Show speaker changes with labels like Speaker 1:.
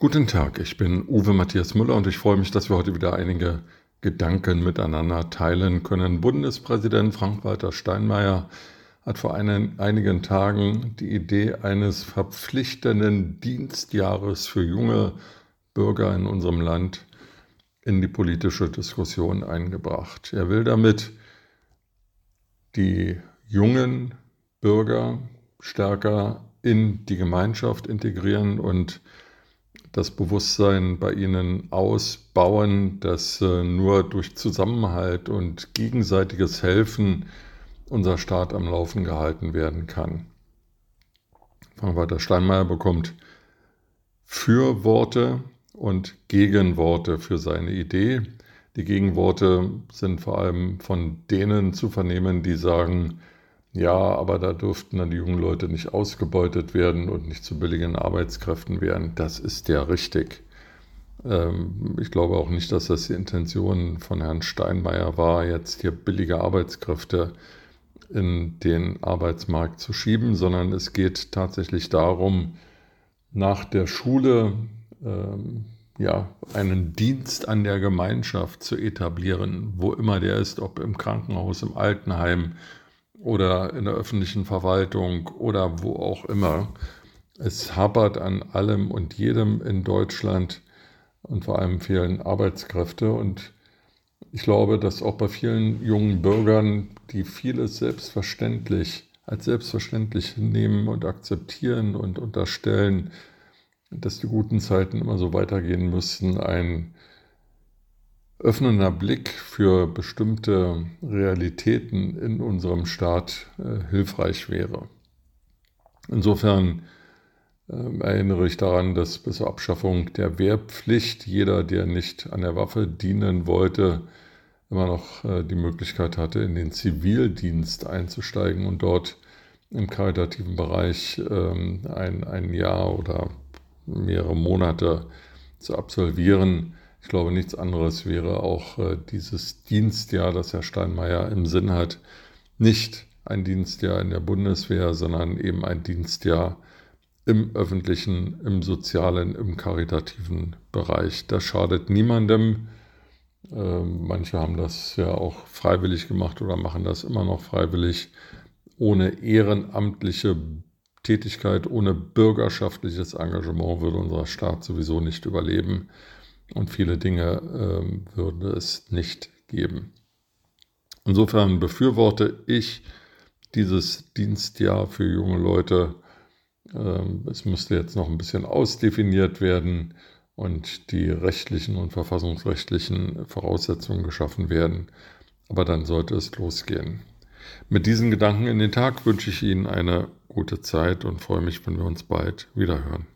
Speaker 1: Guten Tag, ich bin Uwe Matthias Müller und ich freue mich, dass wir heute wieder einige Gedanken miteinander teilen können. Bundespräsident Frank-Walter Steinmeier hat vor einen, einigen Tagen die Idee eines verpflichtenden Dienstjahres für junge Bürger in unserem Land in die politische Diskussion eingebracht. Er will damit die jungen Bürger stärker in die Gemeinschaft integrieren und das Bewusstsein bei ihnen ausbauen, dass äh, nur durch Zusammenhalt und gegenseitiges Helfen unser Staat am Laufen gehalten werden kann. Frank-Walter Steinmeier bekommt Fürworte und Gegenworte für seine Idee. Die Gegenworte sind vor allem von denen zu vernehmen, die sagen, ja, aber da dürften dann die jungen Leute nicht ausgebeutet werden und nicht zu billigen Arbeitskräften werden. Das ist ja richtig. Ähm, ich glaube auch nicht, dass das die Intention von Herrn Steinmeier war, jetzt hier billige Arbeitskräfte in den Arbeitsmarkt zu schieben, sondern es geht tatsächlich darum, nach der Schule ähm, ja, einen Dienst an der Gemeinschaft zu etablieren, wo immer der ist, ob im Krankenhaus, im Altenheim oder in der öffentlichen Verwaltung oder wo auch immer. Es hapert an allem und jedem in Deutschland und vor allem fehlen Arbeitskräfte. Und ich glaube, dass auch bei vielen jungen Bürgern, die vieles selbstverständlich als selbstverständlich nehmen und akzeptieren und unterstellen, dass die guten Zeiten immer so weitergehen müssten, ein öffnender Blick für bestimmte Realitäten in unserem Staat äh, hilfreich wäre. Insofern äh, erinnere ich daran, dass bis zur Abschaffung der Wehrpflicht jeder, der nicht an der Waffe dienen wollte, immer noch äh, die Möglichkeit hatte, in den Zivildienst einzusteigen und dort im karitativen Bereich ähm, ein, ein Jahr oder mehrere Monate zu absolvieren ich glaube, nichts anderes wäre auch äh, dieses Dienstjahr, das Herr Steinmeier im Sinn hat, nicht ein Dienstjahr in der Bundeswehr, sondern eben ein Dienstjahr im öffentlichen, im sozialen, im karitativen Bereich. Das schadet niemandem. Äh, manche haben das ja auch freiwillig gemacht oder machen das immer noch freiwillig. Ohne ehrenamtliche Tätigkeit, ohne bürgerschaftliches Engagement würde unser Staat sowieso nicht überleben und viele Dinge ähm, würde es nicht geben. Insofern befürworte ich dieses Dienstjahr für junge Leute. Ähm, es müsste jetzt noch ein bisschen ausdefiniert werden und die rechtlichen und verfassungsrechtlichen Voraussetzungen geschaffen werden. Aber dann sollte es losgehen. Mit diesen Gedanken in den Tag wünsche ich Ihnen eine gute Zeit und freue mich, wenn wir uns bald wiederhören.